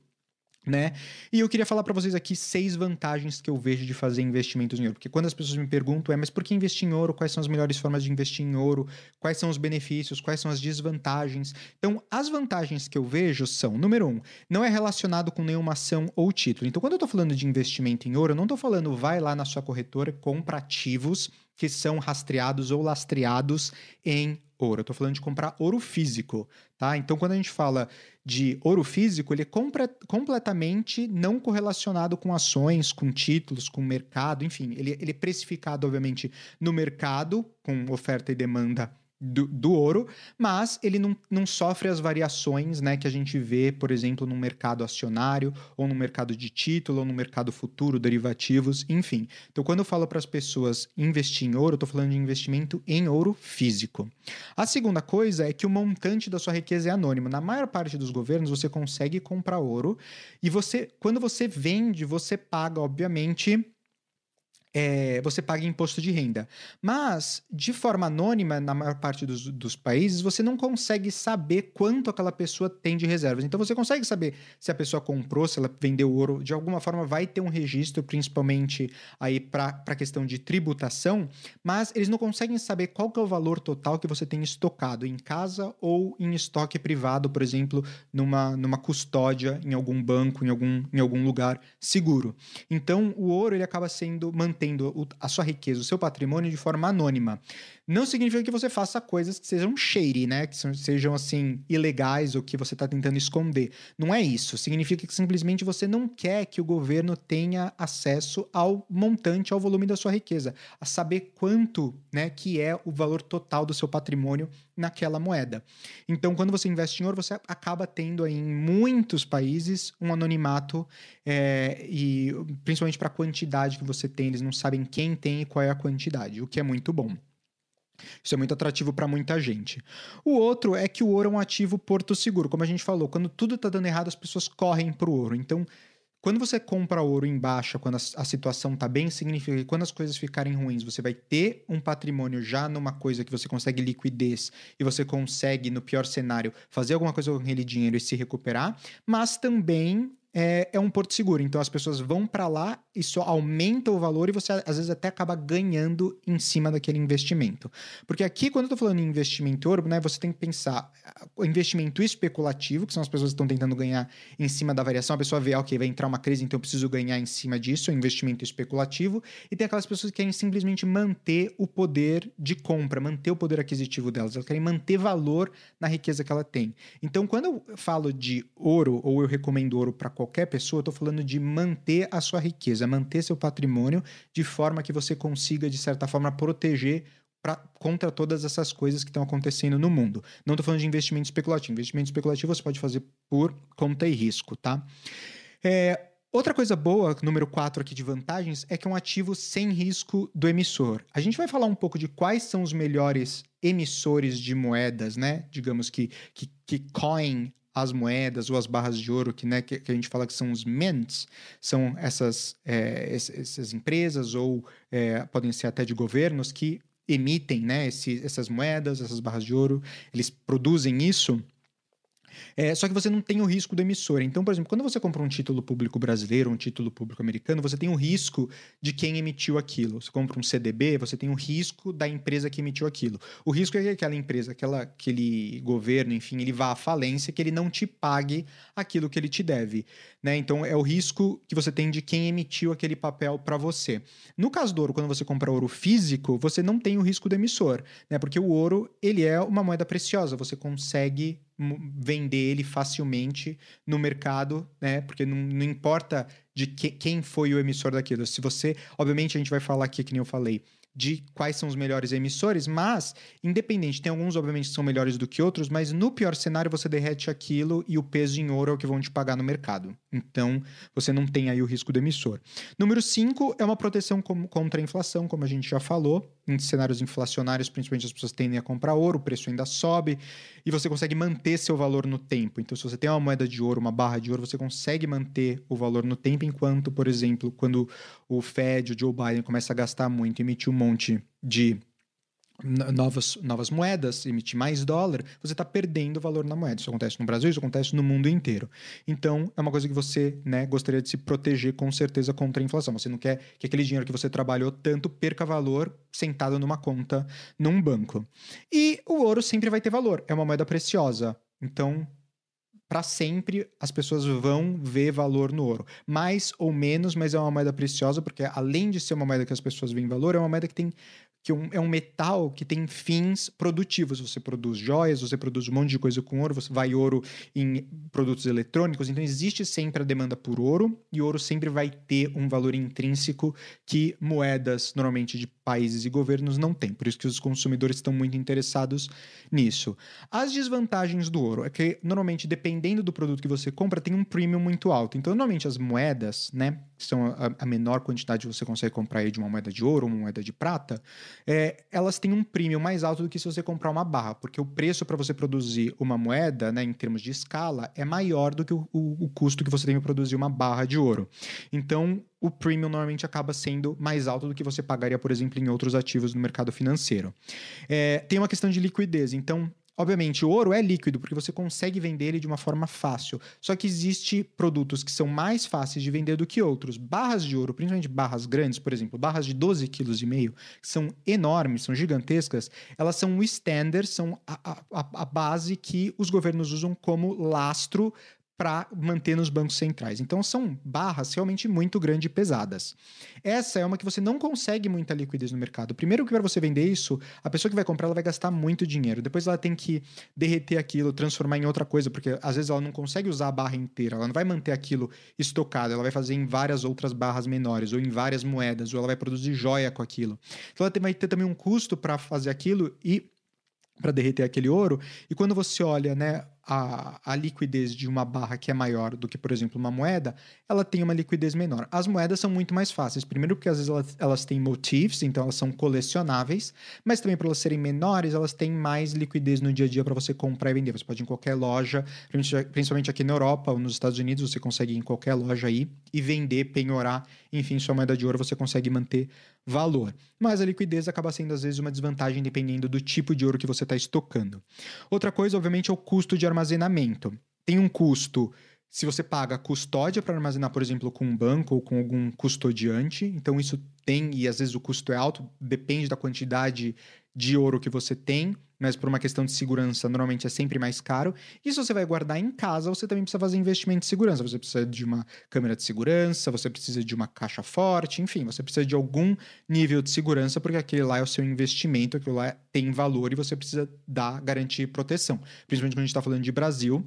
né? E eu queria falar para vocês aqui seis vantagens que eu vejo de fazer investimentos em ouro. Porque quando as pessoas me perguntam, é, mas por que investir em ouro? Quais são as melhores formas de investir em ouro? Quais são os benefícios? Quais são as desvantagens? Então, as vantagens que eu vejo são, número um, não é relacionado com nenhuma ação ou título. Então, quando eu estou falando de investimento em ouro, eu não estou falando vai lá na sua corretora, compra ativos que são rastreados ou lastreados em ouro. Eu estou falando de comprar ouro físico, tá? Então, quando a gente fala de ouro físico, ele é completamente não correlacionado com ações, com títulos, com mercado, enfim, ele, ele é precificado, obviamente, no mercado, com oferta e demanda do, do, ouro, mas ele não, não sofre as variações né, que a gente vê, por exemplo, no mercado acionário, ou no mercado de título, ou no mercado futuro, derivativos, enfim. Então, quando eu falo para as pessoas investir em ouro, eu estou falando de investimento em ouro físico. A segunda coisa é que o montante da sua riqueza é anônimo. Na maior parte dos governos, você consegue comprar ouro, e você, quando você vende, você paga, obviamente, é, você paga imposto de renda. Mas, de forma anônima, na maior parte dos, dos, países, você não consegue saber quanto aquela pessoa tem de reservas. Então, você consegue saber se a pessoa comprou, se ela vendeu ouro, de alguma forma vai ter um registro, principalmente aí para a questão de tributação, mas eles não conseguem saber qual é o valor total que você tem estocado em casa ou em estoque privado, por exemplo, numa, numa custódia em algum banco, em algum, em algum lugar seguro. Então, o ouro ele acaba sendo mantido mantendo a sua riqueza, o seu patrimônio de forma anônima. Não significa que você faça coisas que sejam shady, né? Que sejam, assim, ilegais ou que você está tentando esconder. Não é isso. Significa que simplesmente você não quer que o governo tenha acesso ao montante, ao volume da sua riqueza, a saber quanto, né, que é o valor total do seu patrimônio naquela moeda. Então, quando você investe em ouro, você acaba tendo aí, em muitos países um anonimato é, e principalmente para a quantidade que você tem, eles não sabem quem tem e qual é a quantidade, o que é muito bom. Isso é muito atrativo para muita gente. O outro é que o ouro é um ativo porto seguro. Como a gente falou, quando tudo está dando errado, as pessoas correm para o ouro. Então, quando você compra ouro em baixa, quando a, situação está bem, significa que quando as coisas ficarem ruins, você vai ter um patrimônio já numa coisa que você consegue liquidez e você consegue, no pior cenário, fazer alguma coisa com aquele dinheiro e se recuperar, mas também é, é um porto seguro. Então as pessoas vão para lá, isso aumenta o valor e você às vezes até acaba ganhando em cima daquele investimento. Porque aqui, quando eu estou falando em investimento ouro, né, você tem que pensar o investimento especulativo, que são as pessoas que estão tentando ganhar em cima da variação. A pessoa vê, ah, ok, vai entrar uma crise, então eu preciso ganhar em cima disso, é um investimento especulativo. E tem aquelas pessoas que querem simplesmente manter o poder de compra, manter o poder aquisitivo delas. Elas querem manter valor na riqueza que ela tem. Então, quando eu falo de ouro, ou eu recomendo ouro para qualquer qualquer pessoa, eu estou falando de manter a sua riqueza, manter seu patrimônio de forma que você consiga, de certa forma, proteger pra, contra todas essas coisas que estão acontecendo no mundo. Não estou falando de investimento especulativo. Investimento especulativo você pode fazer por conta e risco, tá? É, Outra coisa boa, número 4 aqui de vantagens, é que é um ativo sem risco do emissor. A gente vai falar um pouco de quais são os melhores emissores de moedas, né? Digamos que, que, que coin as moedas ou as barras de ouro, que, né, que, que a gente fala que são os mints, são essas, é, essas empresas ou é, podem ser até de governos que emitem né, esse, essas moedas, essas barras de ouro, eles produzem isso é, só que você não tem o risco do emissor. Então, por exemplo, quando você compra um título público brasileiro, um título público americano, você tem o risco de quem emitiu aquilo. Você compra um CDB, você tem o risco da empresa que emitiu aquilo. O risco é que aquela empresa, aquela, aquele governo, enfim, ele vá à falência, que ele não te pague aquilo que ele te deve. Né? Então, é o risco que você tem de quem emitiu aquele papel para você. No caso do ouro, quando você compra ouro físico, você não tem o risco do emissor, né? porque o ouro ele é uma moeda preciosa. Você consegue vender ele facilmente no mercado, né? Porque não, não importa de que, quem foi o emissor daquilo. Se você, obviamente, a gente vai falar aqui, que nem eu falei, de quais são os melhores emissores, mas, independente, tem alguns, obviamente, que são melhores do que outros, mas no pior cenário você derrete aquilo e o peso em ouro é o que vão te pagar no mercado. Então, você não tem aí o risco do emissor. Número 5 é uma proteção contra a inflação, como a gente já falou. Em cenários inflacionários, principalmente as pessoas tendem a comprar ouro, o preço ainda sobe e você consegue manter seu valor no tempo. Então, se você tem uma moeda de ouro, uma barra de ouro, você consegue manter o valor no tempo, enquanto, por exemplo, quando o Fed, o Joe Biden começa a gastar muito, emitir um monte de novas, novas moedas, emitir mais dólar, você está perdendo valor na moeda. Isso acontece no Brasil, isso acontece no mundo inteiro. Então, é uma coisa que você né, gostaria de se proteger com certeza contra a inflação. Você não quer que aquele dinheiro que você trabalhou tanto perca valor sentado numa conta num banco. E o ouro sempre vai ter valor, é uma moeda preciosa. Então, para sempre as pessoas vão ver valor no ouro. Mais ou menos, mas é uma moeda preciosa, porque além de ser uma moeda que as pessoas veem valor, é uma moeda que tem que é um metal que tem fins produtivos. Você produz joias, você produz um monte de coisa com ouro, você vai ouro em produtos eletrônicos. Então existe sempre a demanda por ouro e ouro sempre vai ter um valor intrínseco que moedas normalmente de países e governos não têm. Por isso que os consumidores estão muito interessados nisso. As desvantagens do ouro é que normalmente dependendo do produto que você compra tem um premium muito alto. Então normalmente as moedas, né, que são a, a menor quantidade que você consegue comprar aí de uma moeda de ouro, uma moeda de prata, é, elas têm um premium mais alto do que se você comprar uma barra, porque o preço para você produzir uma moeda, né, em termos de escala, é maior do que o, o, o custo que você tem para produzir uma barra de ouro. Então, o premium normalmente acaba sendo mais alto do que você pagaria, por exemplo, em outros ativos no mercado financeiro. É, tem uma questão de liquidez, então Obviamente, o ouro é líquido porque você consegue vender ele de uma forma fácil. Só que existe produtos que são mais fáceis de vender do que outros. Barras de ouro, principalmente barras grandes, por exemplo, barras de 12,5 kg, que são enormes, são gigantescas, elas são o standard, são a, a, a base que os governos usam como lastro para manter nos bancos centrais. Então são barras realmente muito grandes e pesadas. Essa é uma que você não consegue muita liquidez no mercado. Primeiro que para você vender isso, a pessoa que vai comprar ela vai gastar muito dinheiro. Depois ela tem que derreter aquilo, transformar em outra coisa, porque às vezes ela não consegue usar a barra inteira, ela não vai manter aquilo estocado, ela vai fazer em várias outras barras menores ou em várias moedas, ou ela vai produzir joia com aquilo. Então ela vai ter também um custo para fazer aquilo e para derreter aquele ouro. E quando você olha, né, a, a liquidez de uma barra que é maior do que, por exemplo, uma moeda, ela tem uma liquidez menor. As moedas são muito mais fáceis. Primeiro, porque às vezes elas, elas têm motifs, então elas são colecionáveis, mas também por elas serem menores, elas têm mais liquidez no dia a dia para você comprar e vender. Você pode ir em qualquer loja, principalmente aqui na Europa ou nos Estados Unidos, você consegue ir em qualquer loja aí e vender, penhorar, enfim, sua moeda de ouro você consegue manter valor. Mas a liquidez acaba sendo às vezes uma desvantagem dependendo do tipo de ouro que você está estocando. Outra coisa, obviamente, é o custo de armazenamento. Tem um custo se você paga custódia para armazenar, por exemplo, com um banco ou com algum custodiante, então isso tem, e às vezes o custo é alto, depende da quantidade de ouro que você tem, mas por uma questão de segurança, normalmente é sempre mais caro. E se você vai guardar em casa, você também precisa fazer investimento de segurança. Você precisa de uma câmera de segurança, você precisa de uma caixa forte, enfim, você precisa de algum nível de segurança, porque aquele lá é o seu investimento, aquilo lá tem valor e você precisa dar, garantir proteção. Principalmente quando a gente está falando de Brasil,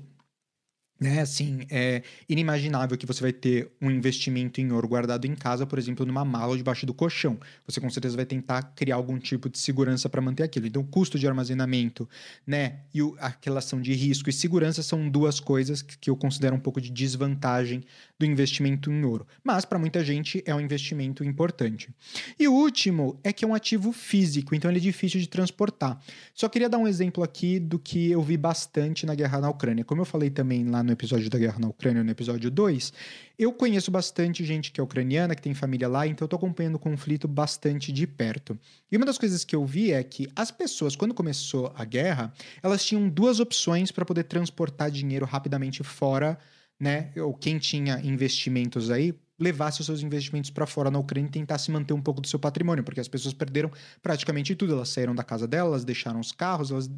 né, assim, é inimaginável que você vai ter um investimento em ouro guardado em casa, por exemplo, numa mala debaixo do colchão. Você com certeza vai tentar criar algum tipo de segurança para manter aquilo. Então, o custo de armazenamento, né, e a relação de risco e segurança são duas coisas que eu considero um pouco de desvantagem do investimento em ouro. Mas para muita gente é um investimento importante. E o último é que é um ativo físico, então ele é difícil de transportar. Só queria dar um exemplo aqui do que eu vi bastante na guerra na Ucrânia. Como eu falei também lá episódio da guerra na Ucrânia, no episódio 2, eu conheço bastante gente que é ucraniana, que tem família lá, então eu estou acompanhando o conflito bastante de perto. E uma das coisas que eu vi é que as pessoas, quando começou a guerra, elas tinham duas opções para poder transportar dinheiro rapidamente fora, né? Ou quem tinha investimentos aí, levasse os seus investimentos para fora na Ucrânia e tentasse manter um pouco do seu patrimônio, porque as pessoas perderam praticamente tudo. Elas saíram da casa delas, deixaram os carros, elas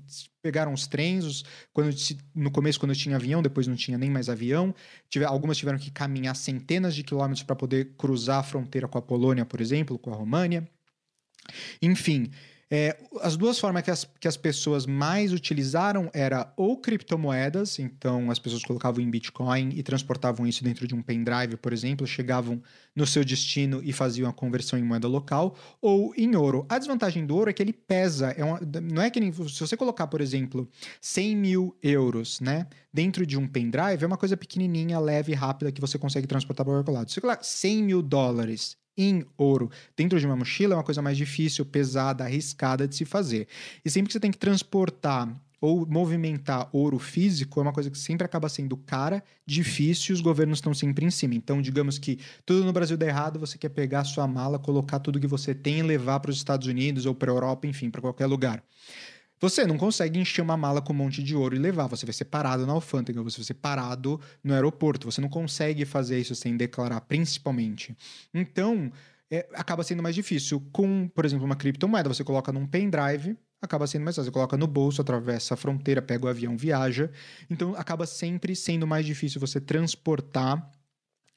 pegaram os trens. Os, quando, no começo, quando tinha avião, depois não tinha nem mais avião. Tive, algumas tiveram que caminhar centenas de quilômetros para poder cruzar a fronteira com a Polônia, por exemplo, com a România. Enfim, é, as duas formas que as, que as pessoas mais utilizaram era ou criptomoedas, então as pessoas colocavam em Bitcoin e transportavam isso dentro de um pendrive, por exemplo, chegavam no seu destino e faziam a conversão em moeda local, ou em ouro. A desvantagem do ouro é que ele pesa, é uma, não é que nem, se você colocar, por exemplo, 100 mil euros, né, dentro de um pendrive, é uma coisa pequenininha, leve, rápida que você consegue transportar para o outro lado. Se você colocar 100 mil dólares em ouro dentro de uma mochila é uma coisa mais difícil, pesada, arriscada de se fazer. E sempre que você tem que transportar ou movimentar ouro físico é uma coisa que sempre acaba sendo cara, difícil, e os governos estão sempre em cima. Então, digamos que tudo no Brasil dá errado, você quer pegar sua mala, colocar tudo que você tem e levar para os Estados Unidos ou para a Europa, enfim, para qualquer lugar. Você não consegue encher uma mala com um monte de ouro e levar. Você vai ser parado na alfândega, você vai ser parado no aeroporto. Você não consegue fazer isso sem declarar, principalmente. Então, é, acaba sendo mais difícil. Com, por exemplo, uma criptomoeda, você coloca num pendrive, acaba sendo mais fácil. Você coloca no bolso, atravessa a fronteira, pega o avião, viaja. Então, acaba sempre sendo mais difícil você transportar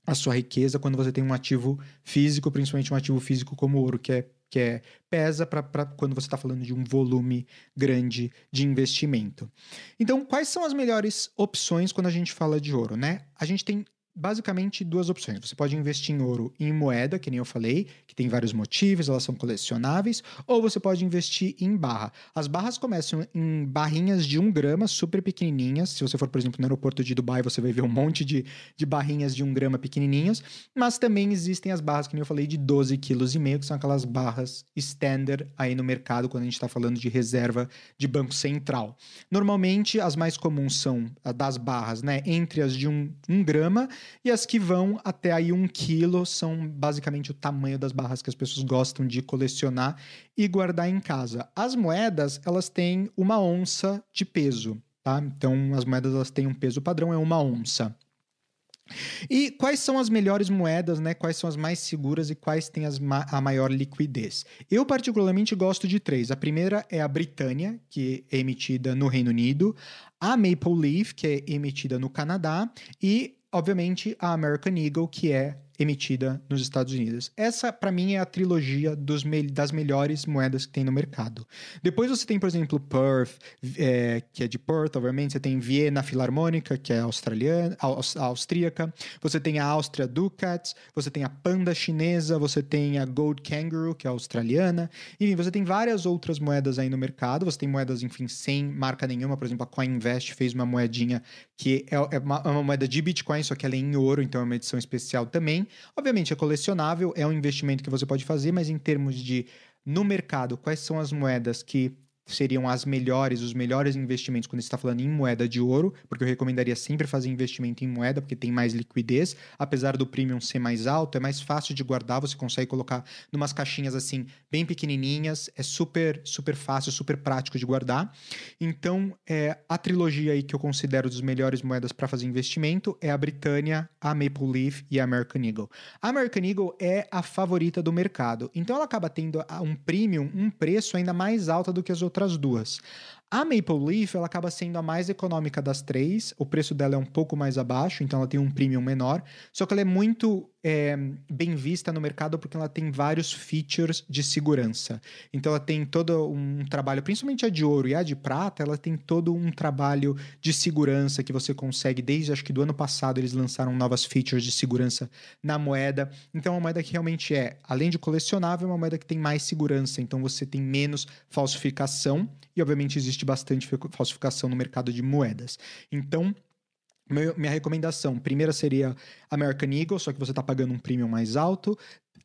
a sua riqueza quando você tem um ativo físico, principalmente um ativo físico como ouro, que é que é pesa para quando você está falando de um volume grande de investimento. Então, quais são as melhores opções quando a gente fala de ouro, né? A gente tem basicamente duas opções. Você pode investir em ouro em moeda, que nem eu falei, que tem vários motivos, elas são colecionáveis, ou você pode investir em barra. As barras começam em barrinhas de um grama, super pequenininhas. Se você for, por exemplo, no aeroporto de Dubai, você vai ver um *laughs* monte de, de barrinhas de um grama pequenininhas, mas também existem as barras, que nem eu falei, de 12,5 kg, que são aquelas barras standard aí no mercado, quando a gente está falando de reserva de banco central. Normalmente, as mais comuns são das barras, né, entre as de um, um grama e as que vão até aí um quilo são basicamente o tamanho das barras que as pessoas gostam de colecionar e guardar em casa. As moedas, elas têm uma onça de peso, tá? Então, as moedas elas têm um peso padrão, é uma onça. E quais são as melhores moedas, né? Quais são as mais seguras e quais têm ma a maior liquidez? Eu, particularmente, gosto de três. A primeira é a Britânia, que é emitida no Reino Unido, a Maple Leaf, que é emitida no Canadá, e, obviamente, a American Eagle, que é emitida nos Estados Unidos. Essa, para mim, é a trilogia me das melhores moedas que tem no mercado. Depois você tem, por exemplo, Perth, é, que é de Perth, obviamente. Você tem Viena Filarmônica, que é australiana, austríaca. Você tem a Áustria Ducats. Você tem a Panda chinesa. Você tem a Gold Kangaroo, que é australiana. Enfim, você tem várias outras moedas aí no mercado. Você tem moedas, enfim, sem marca nenhuma. Por exemplo, a CoinVest fez uma moedinha que é, é, uma, é uma moeda de Bitcoin, só que ela é em ouro, então é uma edição especial também. Obviamente é colecionável, é um investimento que você pode fazer, mas em termos de no mercado, quais são as moedas que seriam as melhores, os melhores investimentos quando está falando em moeda de ouro, porque eu recomendaria sempre fazer investimento em moeda, porque tem mais liquidez, apesar do premium ser mais alto, é mais fácil de guardar, você consegue colocar numas caixinhas assim, bem pequenininhas, é super, super fácil, super prático de guardar. Então, é, a trilogia aí que eu considero dos melhores moedas para fazer investimento é a Britânia, a Maple Leaf e a American Eagle. A American Eagle é a favorita do mercado, então ela acaba tendo um premium, um preço ainda mais alto do que as outras outras duas. A Maple Leaf ela acaba sendo a mais econômica das três, o preço dela é um pouco mais abaixo, então ela tem um premium menor, só que ela é muito é, bem vista no mercado porque ela tem vários features de segurança. Então ela tem todo um trabalho, principalmente a de ouro e a de prata, ela tem todo um trabalho de segurança que você consegue, desde acho que do ano passado eles lançaram novas features de segurança na moeda. Então é uma moeda que realmente é, além de colecionável, é uma moeda que tem mais segurança, então você tem menos falsificação e obviamente existe bastante falsificação no mercado de moedas. Então, minha recomendação, primeira seria American Eagle, só que você está pagando um premium mais alto.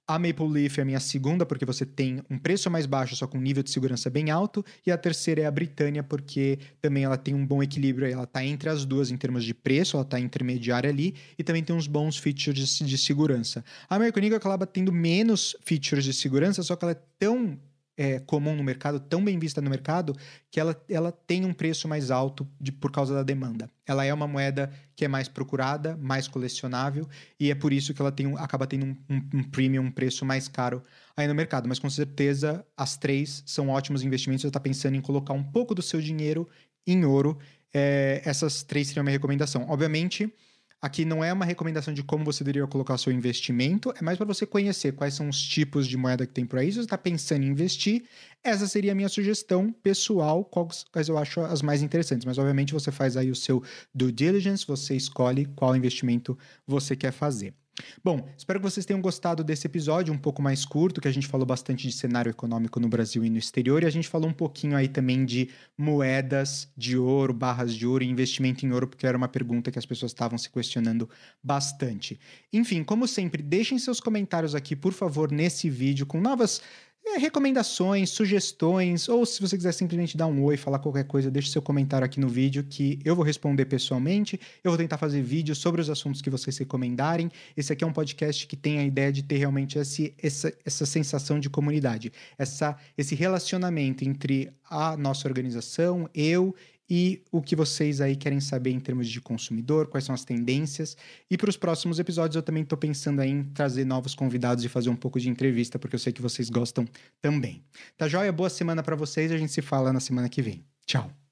A Maple Leaf é a minha segunda, porque você tem um preço mais baixo, só com um nível de segurança bem alto. E a terceira é a Britânia, porque também ela tem um bom equilíbrio. Ela está entre as duas em termos de preço, ela está intermediária ali. E também tem uns bons features de, de segurança. A American Eagle acaba tendo menos features de segurança, só que ela é tão é, comum no mercado, tão bem vista no mercado, que ela, ela tem um preço mais alto de, por causa da demanda. Ela é uma moeda que é mais procurada, mais colecionável, e é por isso que ela tem um, acaba tendo um, um, um premium, um preço mais caro aí no mercado. Mas com certeza as três são ótimos investimentos. Você está pensando em colocar um pouco do seu dinheiro em ouro. É, essas três seriam a minha recomendação. Obviamente Aqui não é uma recomendação de como você deveria colocar seu investimento, é mais para você conhecer quais são os tipos de moeda que tem por aí. Se você está pensando em investir, essa seria a minha sugestão pessoal, quais eu acho as mais interessantes. Mas, obviamente, você faz aí o seu due diligence, você escolhe qual investimento você quer fazer. Bom, espero que vocês tenham gostado desse episódio um pouco mais curto, que a gente falou bastante de cenário econômico no Brasil e no exterior, e a gente falou um pouquinho aí também de moedas de ouro, barras de ouro e investimento em ouro, porque era uma pergunta que as pessoas estavam se questionando bastante. Enfim, como sempre, deixem seus comentários aqui, por favor, nesse vídeo com novas recomendações, sugestões, ou se você quiser simplesmente dar um oi, falar qualquer coisa, deixe seu comentário aqui no vídeo que eu vou responder pessoalmente. Eu vou tentar fazer vídeos sobre os assuntos que vocês recomendarem. Esse aqui é um podcast que tem a ideia de ter realmente esse, essa, essa sensação de comunidade, essa, esse relacionamento entre a nossa organização, eu e o que vocês aí querem saber em termos de consumidor, quais são as tendências. E para os próximos episódios eu também estou pensando em trazer novos convidados e fazer um pouco de entrevista, porque eu sei que vocês gostam também. Tá joia? Boa semana para vocês, a gente se fala na semana que vem. Tchau.